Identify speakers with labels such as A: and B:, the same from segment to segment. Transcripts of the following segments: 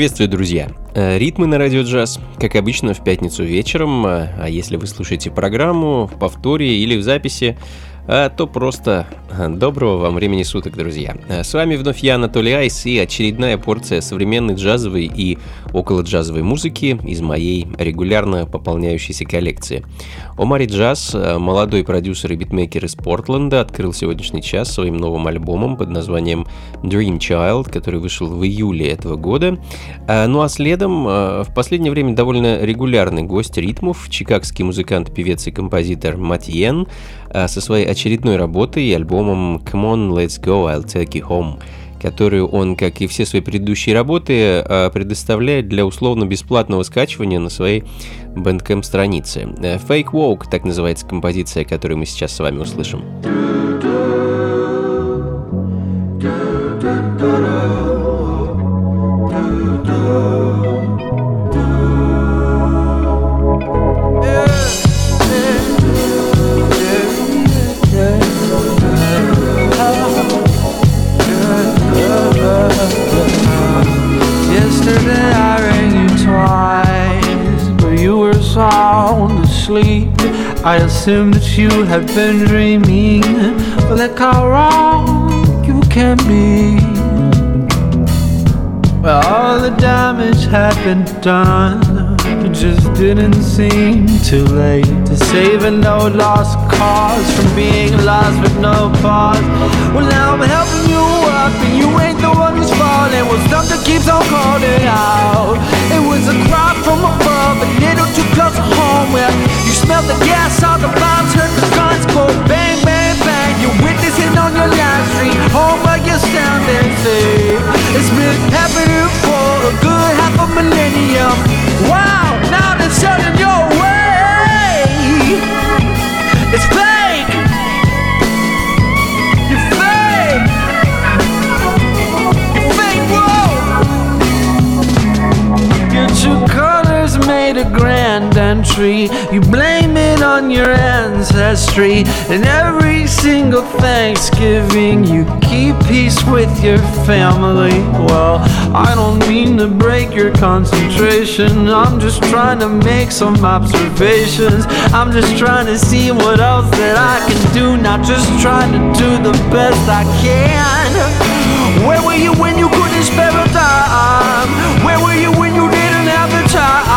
A: Приветствую, друзья! Э, ритмы на радио джаз, как обычно, в пятницу вечером, э, а если вы слушаете программу в повторе или в записи, а, то просто доброго вам времени суток, друзья. А, с вами вновь я, Анатолий Айс, и очередная порция современной джазовой и около джазовой музыки из моей регулярно пополняющейся коллекции. Омари Джаз, молодой продюсер и битмейкер из Портленда, открыл сегодняшний час своим новым альбомом под названием Dream Child, который вышел в июле этого года. Ну а следом в последнее время довольно регулярный гость ритмов, чикагский музыкант, певец и композитор Матьен, Э, со своей очередной работой и альбомом Come On, Let's Go, I'll Take You Home, которую он, как и все свои предыдущие работы, э, предоставляет для условно-бесплатного скачивания на своей Bandcamp странице. Э, Fake Walk, так называется композиция, которую мы сейчас с вами услышим.
B: I assume that you have been dreaming, but look how wrong you can be. Well, all the damage had been done, it just didn't seem too late to save a no lost cause from being lost with no pause. Well, now I'm helping you up, and you ain't the was falling. Well, something keeps on calling out. It was a cry from above, a little too close to home. Where you smell the gas, all the bombs, heard the guns go bang, bang, bang. You're witnessing on your live stream, home where you stand and say it's been happening for a good half a millennium. Wow, now they're shutting your a grand entry. You blame it on your ancestry. And every single Thanksgiving, you keep peace with your family. Well, I don't mean to break your concentration. I'm just trying to make some observations. I'm just trying to see what else that I can do. Not just trying to do the best I can. Where were you when you couldn't spare a dime? Where were you when you didn't have the time?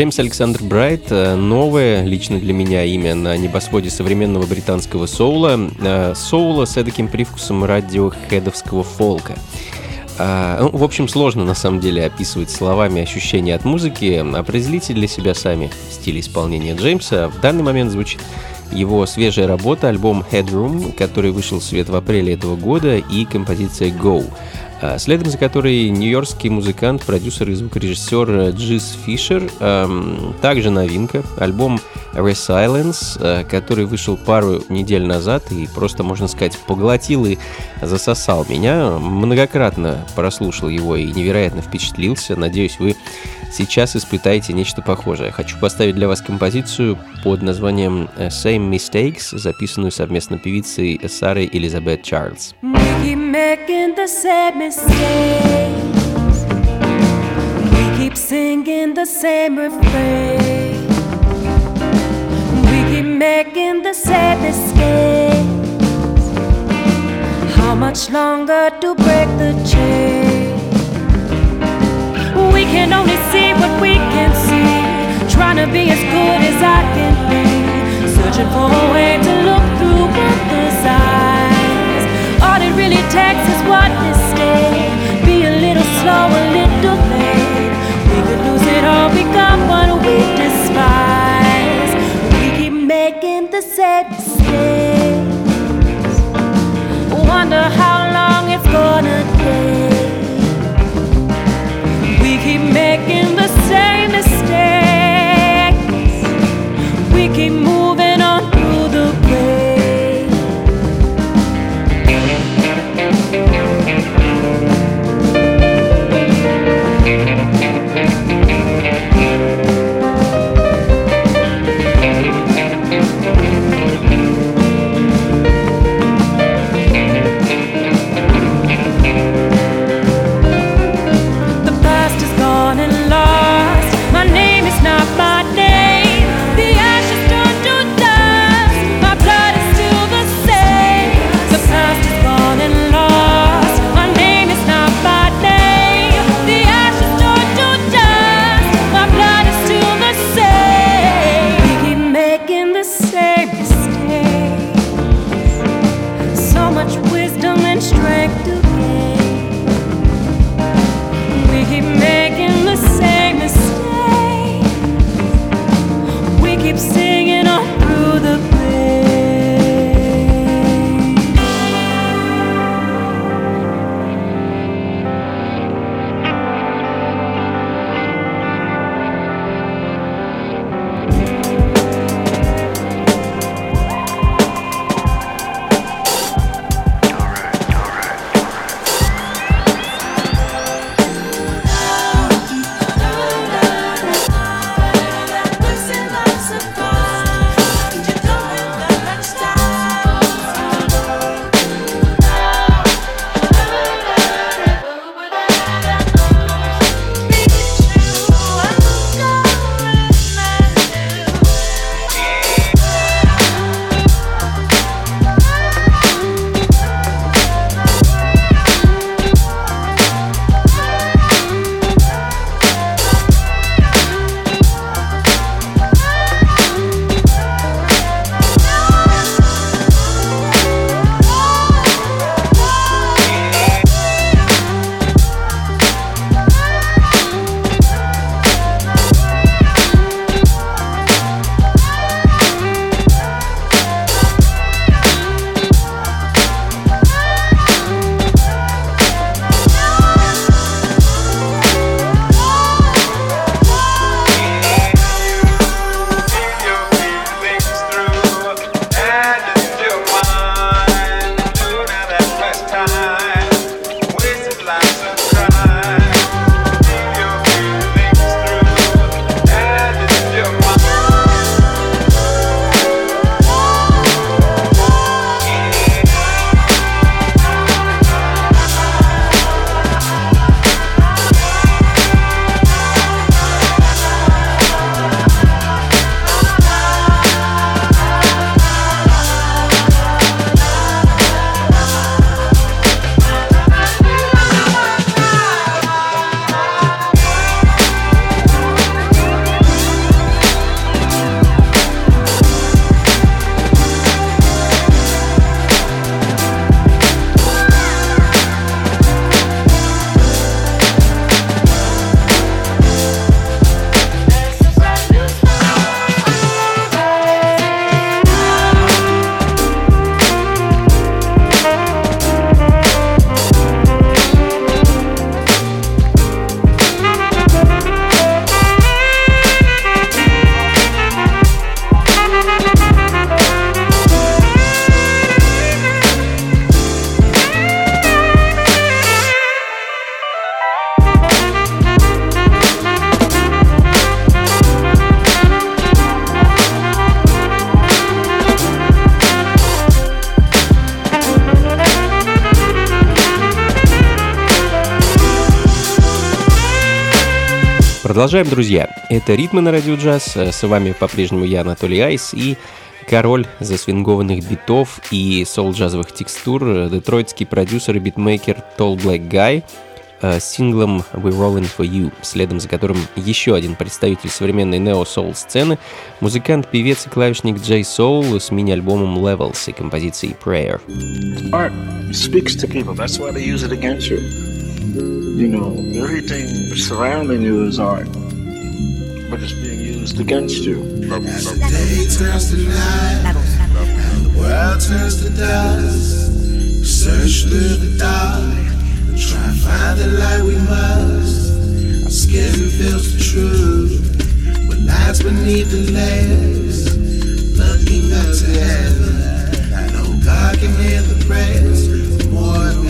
A: Джеймс Александр Брайт э, – новое, лично для меня, имя на небосводе современного британского соула. Э, соула с таким привкусом радиохедовского фолка. А, ну, в общем, сложно на самом деле описывать словами ощущения от музыки. Определите для себя сами стиль исполнения Джеймса. В данный момент звучит его свежая работа, альбом Headroom, который вышел в свет в апреле этого года, и композиция Go. А, следом за которой нью-йоркский музыкант, продюсер и звукорежиссер Джиз Фишер. Также новинка, альбом Resilience, а, который вышел пару недель назад и просто, можно сказать, поглотил и засосал меня. Многократно прослушал его и невероятно впечатлился. Надеюсь, вы сейчас испытаете нечто похожее. Хочу поставить для вас композицию под названием Same Mistakes, записанную совместно певицей Сарой Элизабет Чарльз.
C: How much longer to break the chain? We can only Trying to be as good as I can be. Searching for a way to look through others' eyes All it really takes is one mistake. Be a little slow, a little late. We could lose it all, become what we despise. We keep making the same mistakes.
A: Продолжаем, друзья. Это «Ритмы на радио джаз». С вами по-прежнему я, Анатолий Айс, и король засвингованных битов и соул-джазовых текстур, детройтский продюсер и битмейкер Tall Black Guy с синглом «We're Rolling For You», следом за которым еще один представитель современной нео-соул сцены, музыкант, певец и клавишник Джей Соул с мини-альбомом Levels и композицией Prayer.
D: Art speaks to people, that's why they use it against you. You know, everything surrounding you is art, but it's being used against you.
E: As the day turns to night, and the world turns to dust, search through the dark try and find the light we must. Our skin the truth, lights beneath the layers, looking up to heaven. I know God can hear the prayers more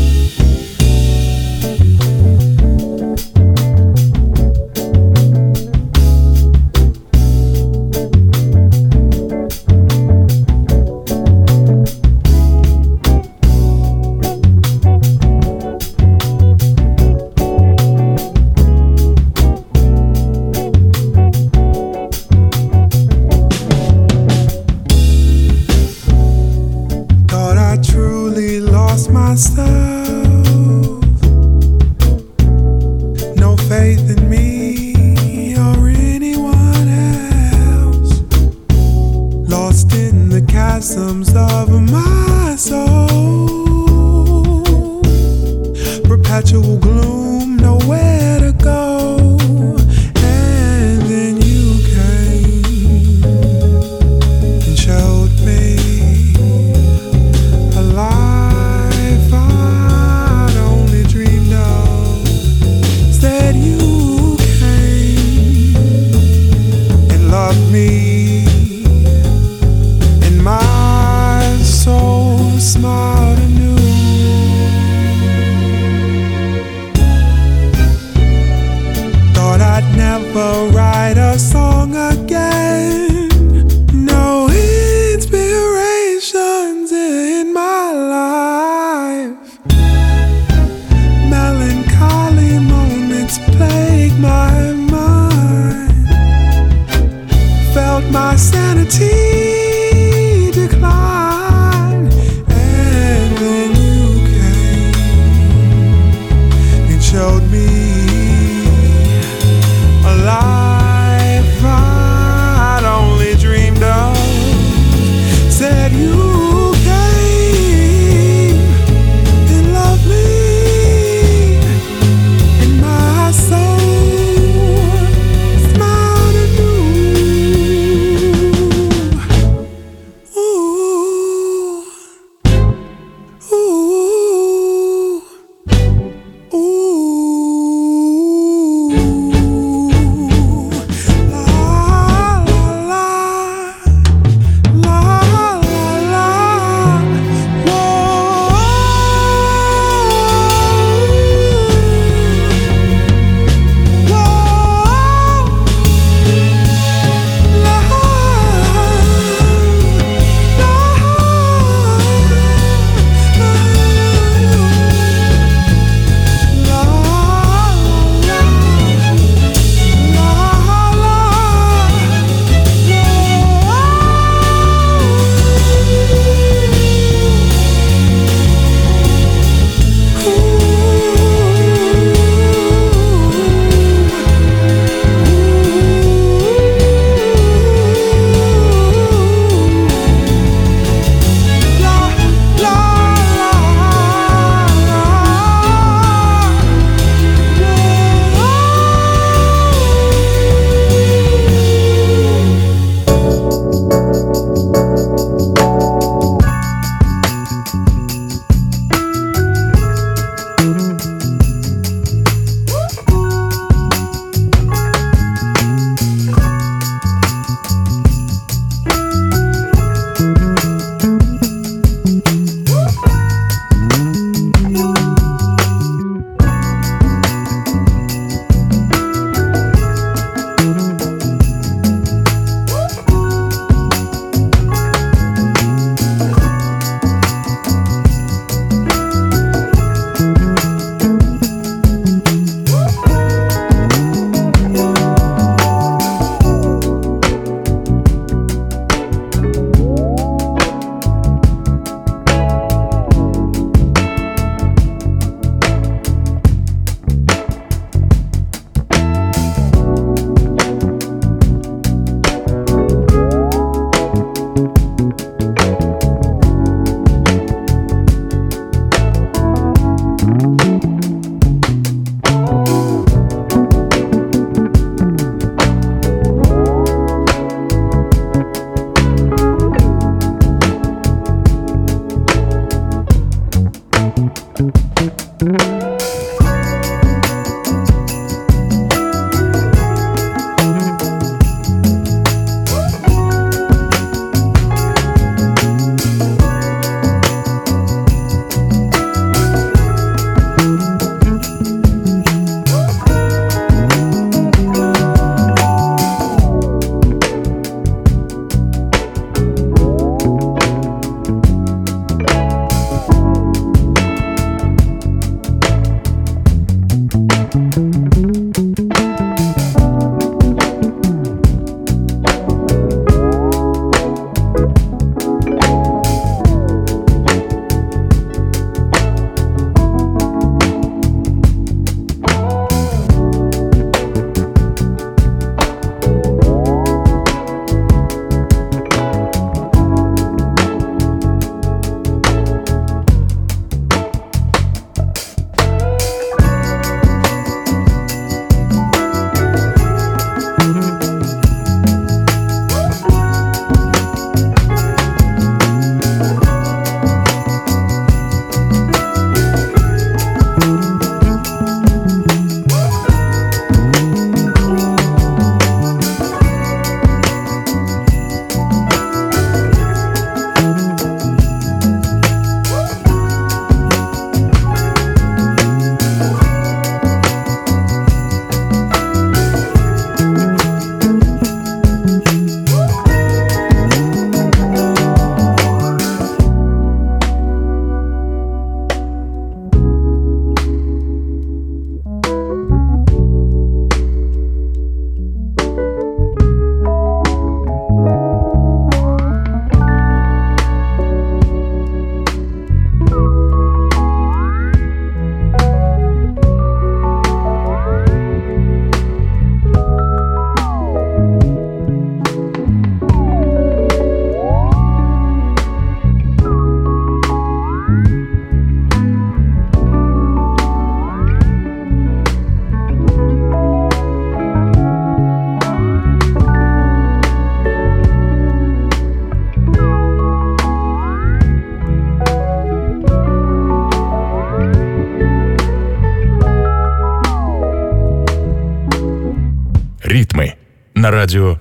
F: Радио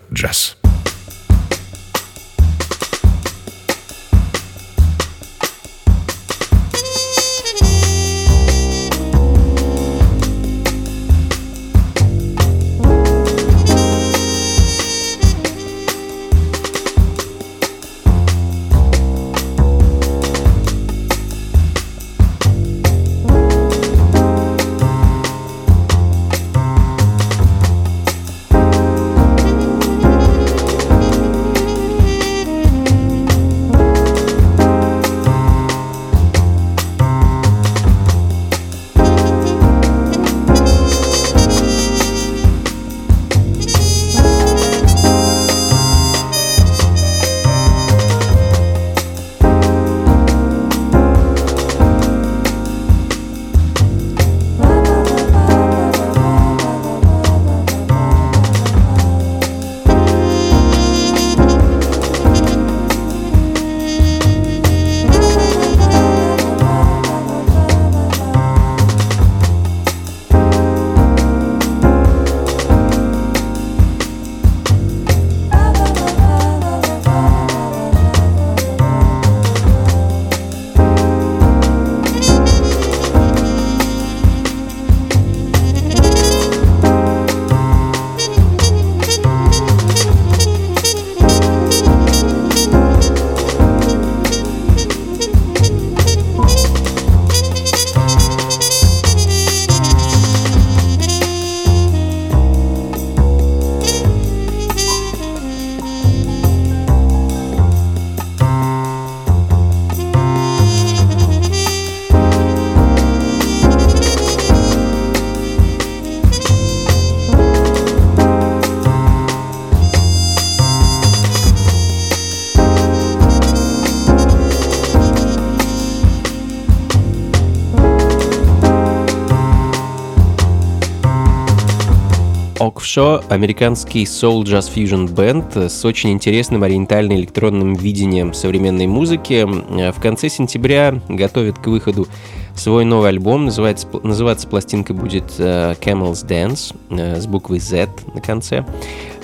A: Шо – американский soul jazz fusion бенд с очень интересным ориентально-электронным видением современной музыки. В конце сентября готовит к выходу свой новый альбом. Называется, называться пластинка будет э, Camel's Dance э, с буквой Z на конце.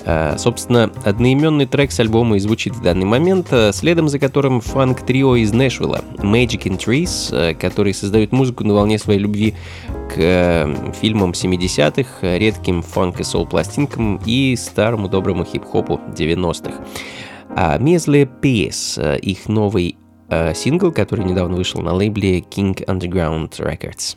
A: Э, собственно, одноименный трек с альбома и звучит в данный момент, следом за которым фанк-трио из Нэшвилла Magic in Trees, который создают музыку на волне своей любви к э, фильмам 70-х, редким фанк и сол-пластинкам и старому доброму хип-хопу 90-х. А Measly Peace, их новый э, сингл, который недавно вышел на лейбле King Underground Records.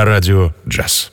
F: На радио «Джаз».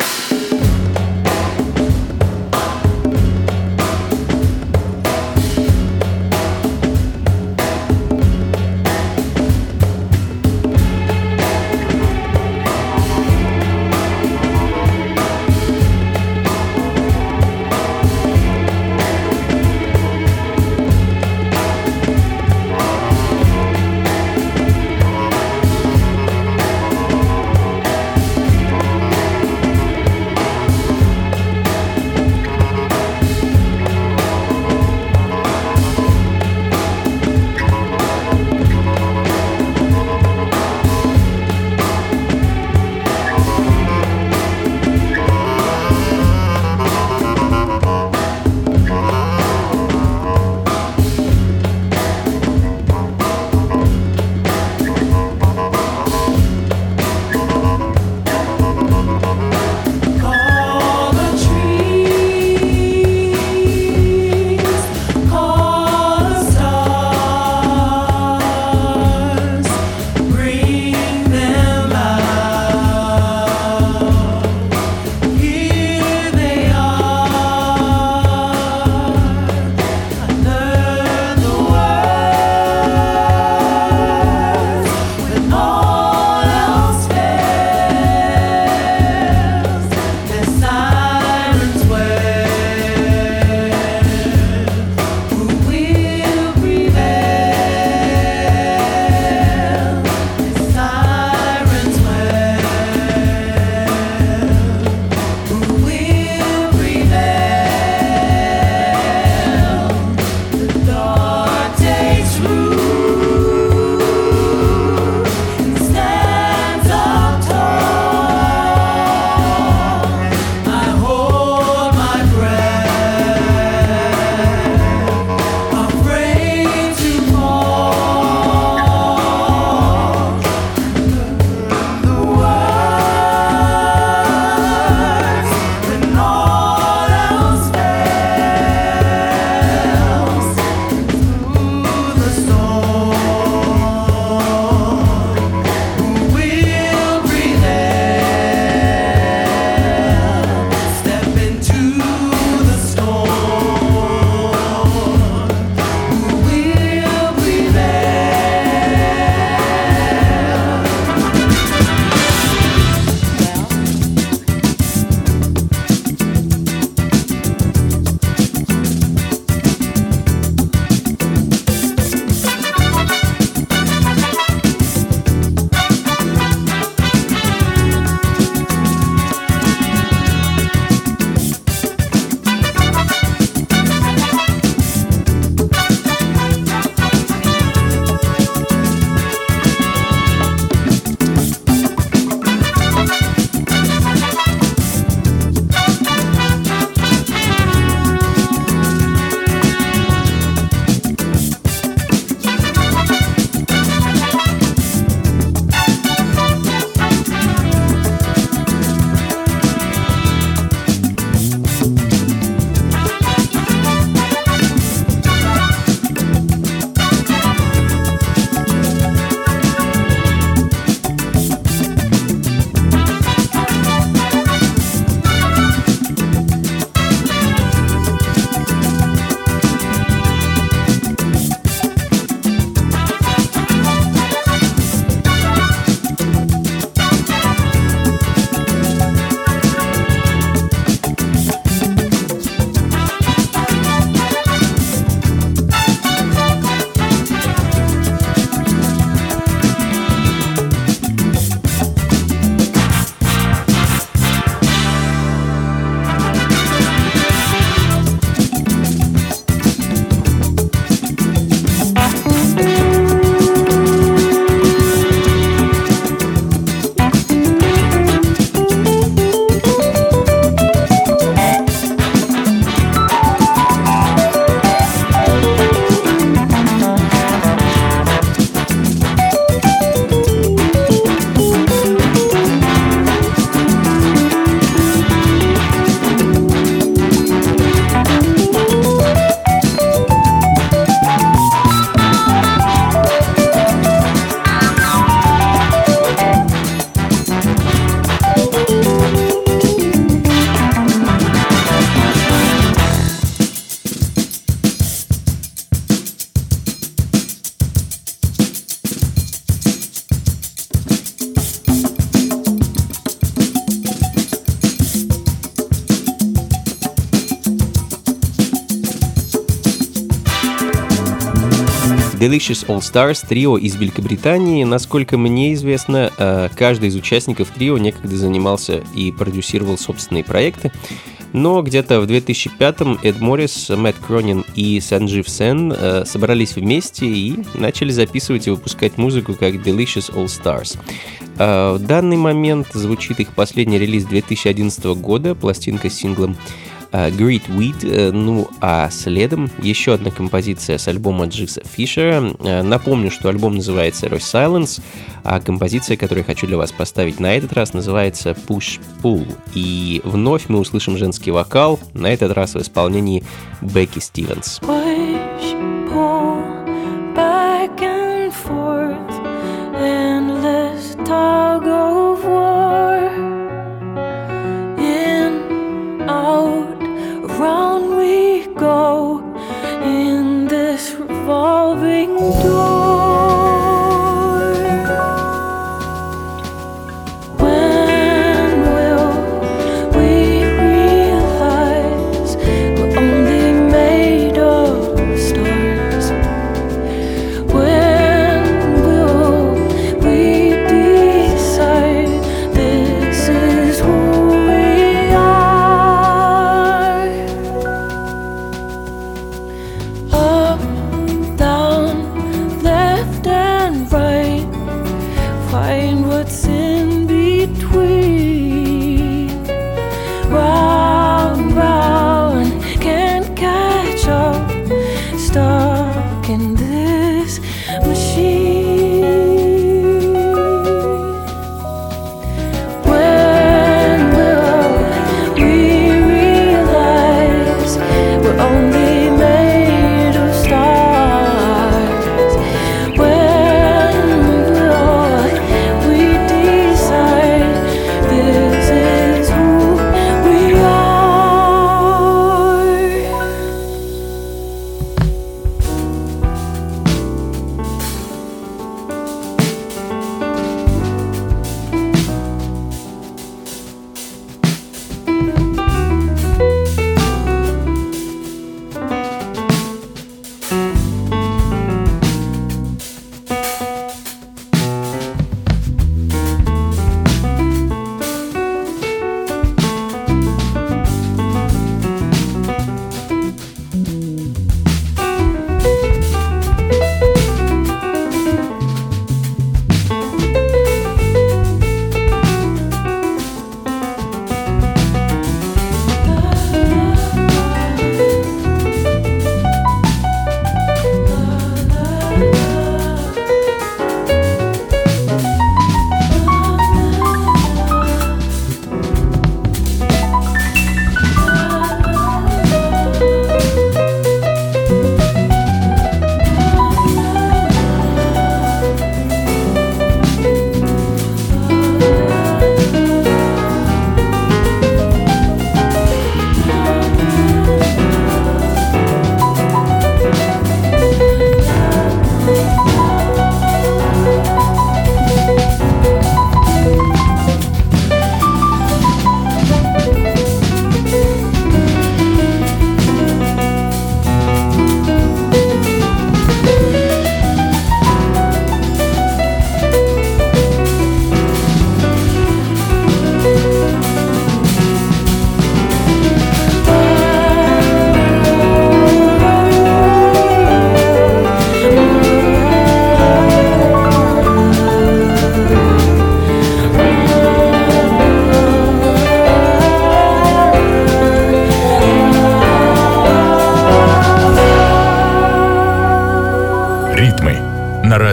A: Delicious All Stars, трио из Великобритании. Насколько мне известно, э, каждый из участников трио некогда занимался и продюсировал собственные проекты. Но где-то в 2005-м Эд Моррис, Мэтт Кронин и Санджив Сен э, собрались вместе и начали записывать и выпускать музыку как Delicious All Stars. Э, в данный момент звучит их последний релиз 2011 года, пластинка с синглом Great Weed, э, ну а следом еще одна композиция с альбома Джиса Фишера. Э, Напомню, что альбом называется Roy Silence, а композиция, которую я хочу для вас поставить на этот раз, называется Push Pull. И вновь мы услышим женский вокал, на этот раз в исполнении Бекки Стивенс.
C: push, pull, back and forth, endless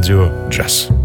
F: на радио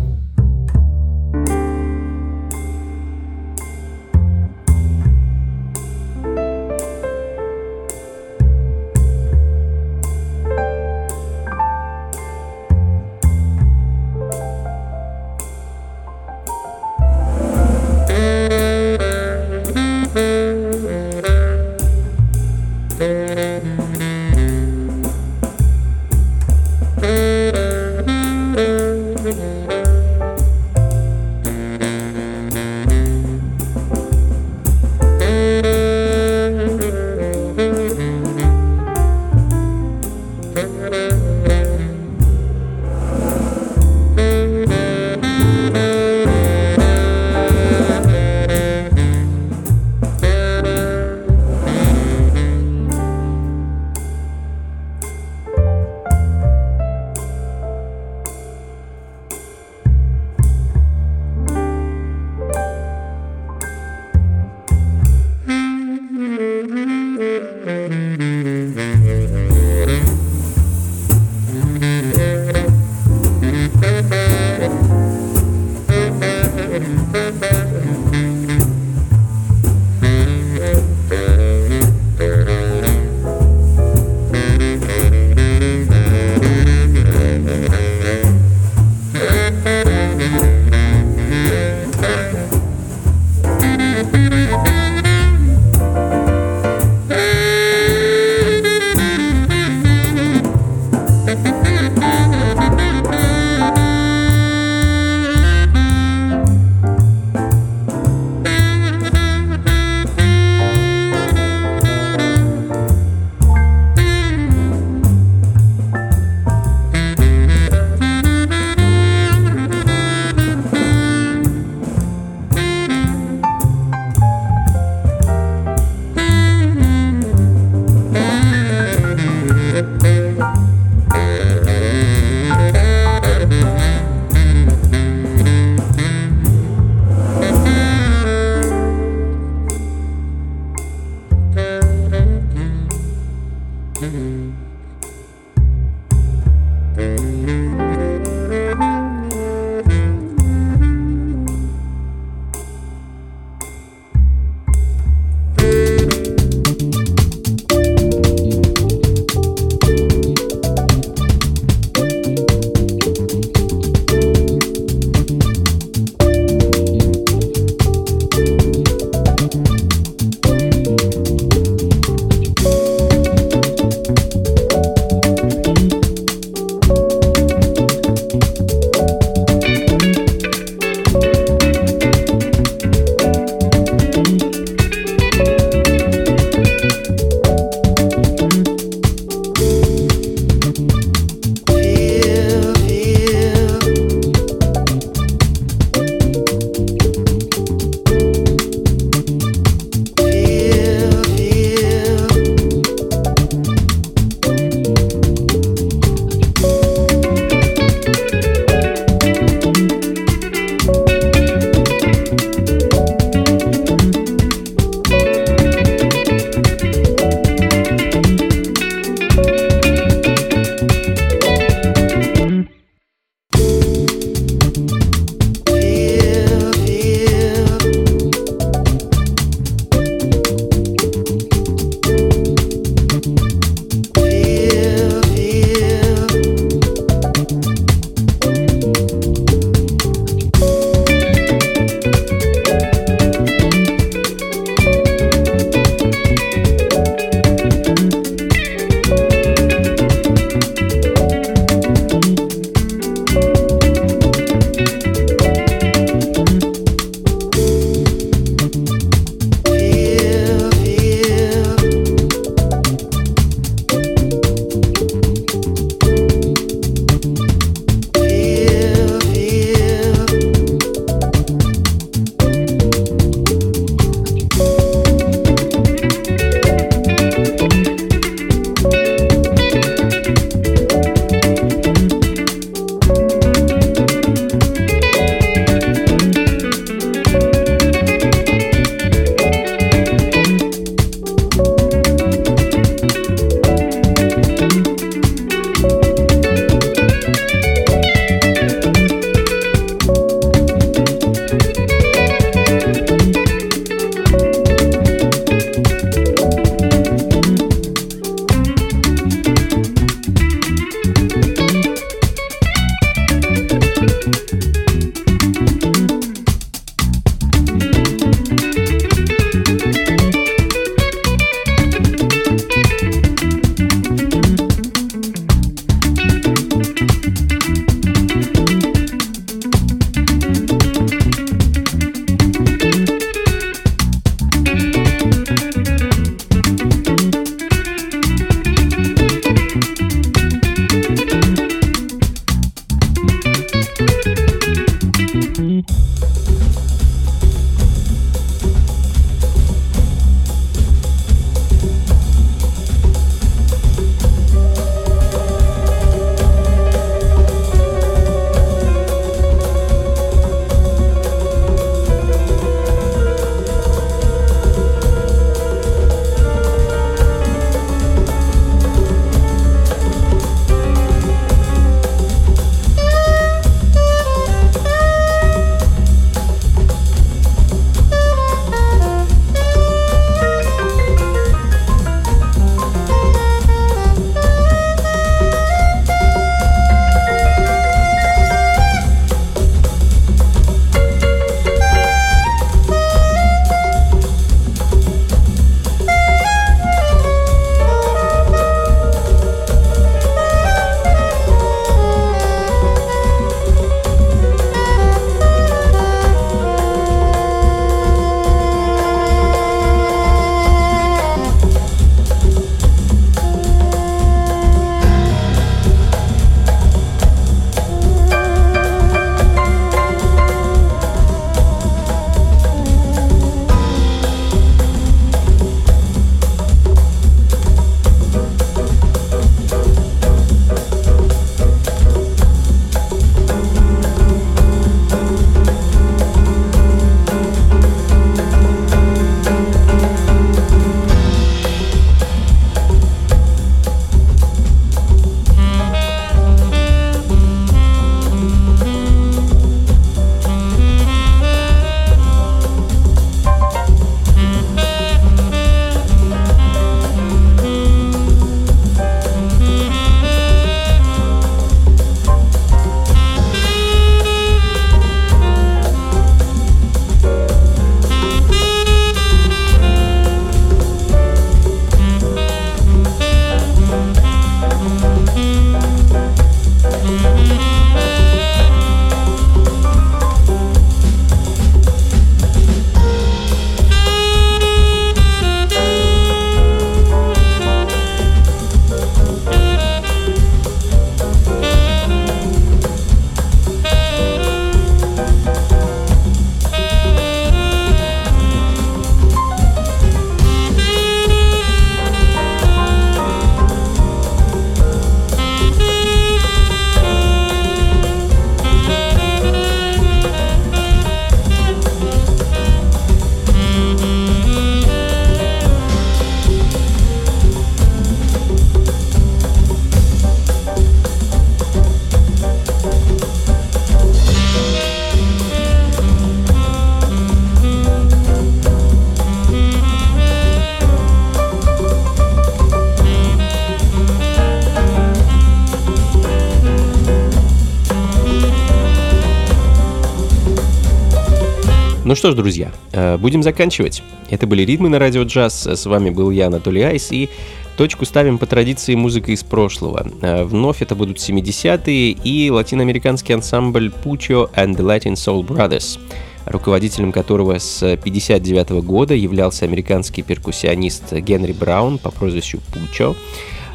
A: что ж, друзья, э, будем заканчивать. Это были «Ритмы на радио джаз». С вами был я, Анатолий Айс, и точку ставим по традиции музыка из прошлого. Э, вновь это будут 70-е и латиноамериканский ансамбль Pucho and the Latin Soul Brothers, руководителем которого с 59 года являлся американский перкуссионист Генри Браун по прозвищу Пучо.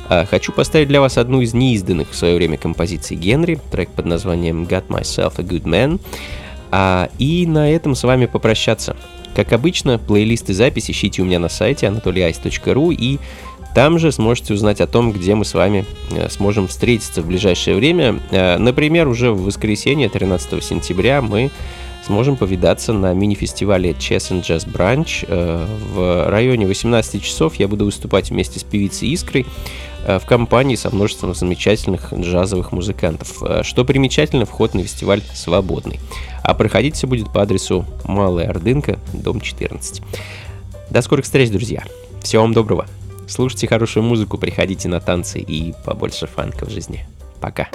A: Э, хочу поставить для вас одну из неизданных в свое время композиций Генри, трек под названием «Got Myself a Good Man», а, и на этом с вами попрощаться. Как обычно, плейлисты записи ищите у меня на сайте anatolyice.ru и там же сможете узнать о том, где мы с вами э, сможем встретиться в ближайшее время. Э, например, уже в воскресенье, 13 сентября, мы сможем повидаться на мини-фестивале Chess and Jazz Branch. Э, в районе 18 часов я буду выступать вместе с певицей Искрой в компании со множеством замечательных джазовых музыкантов. Что примечательно, вход на фестиваль свободный. А проходить все будет по адресу Малая Ордынка, дом 14. До скорых встреч, друзья. Всего вам доброго. Слушайте хорошую музыку, приходите на танцы и побольше фанка в жизни. Пока.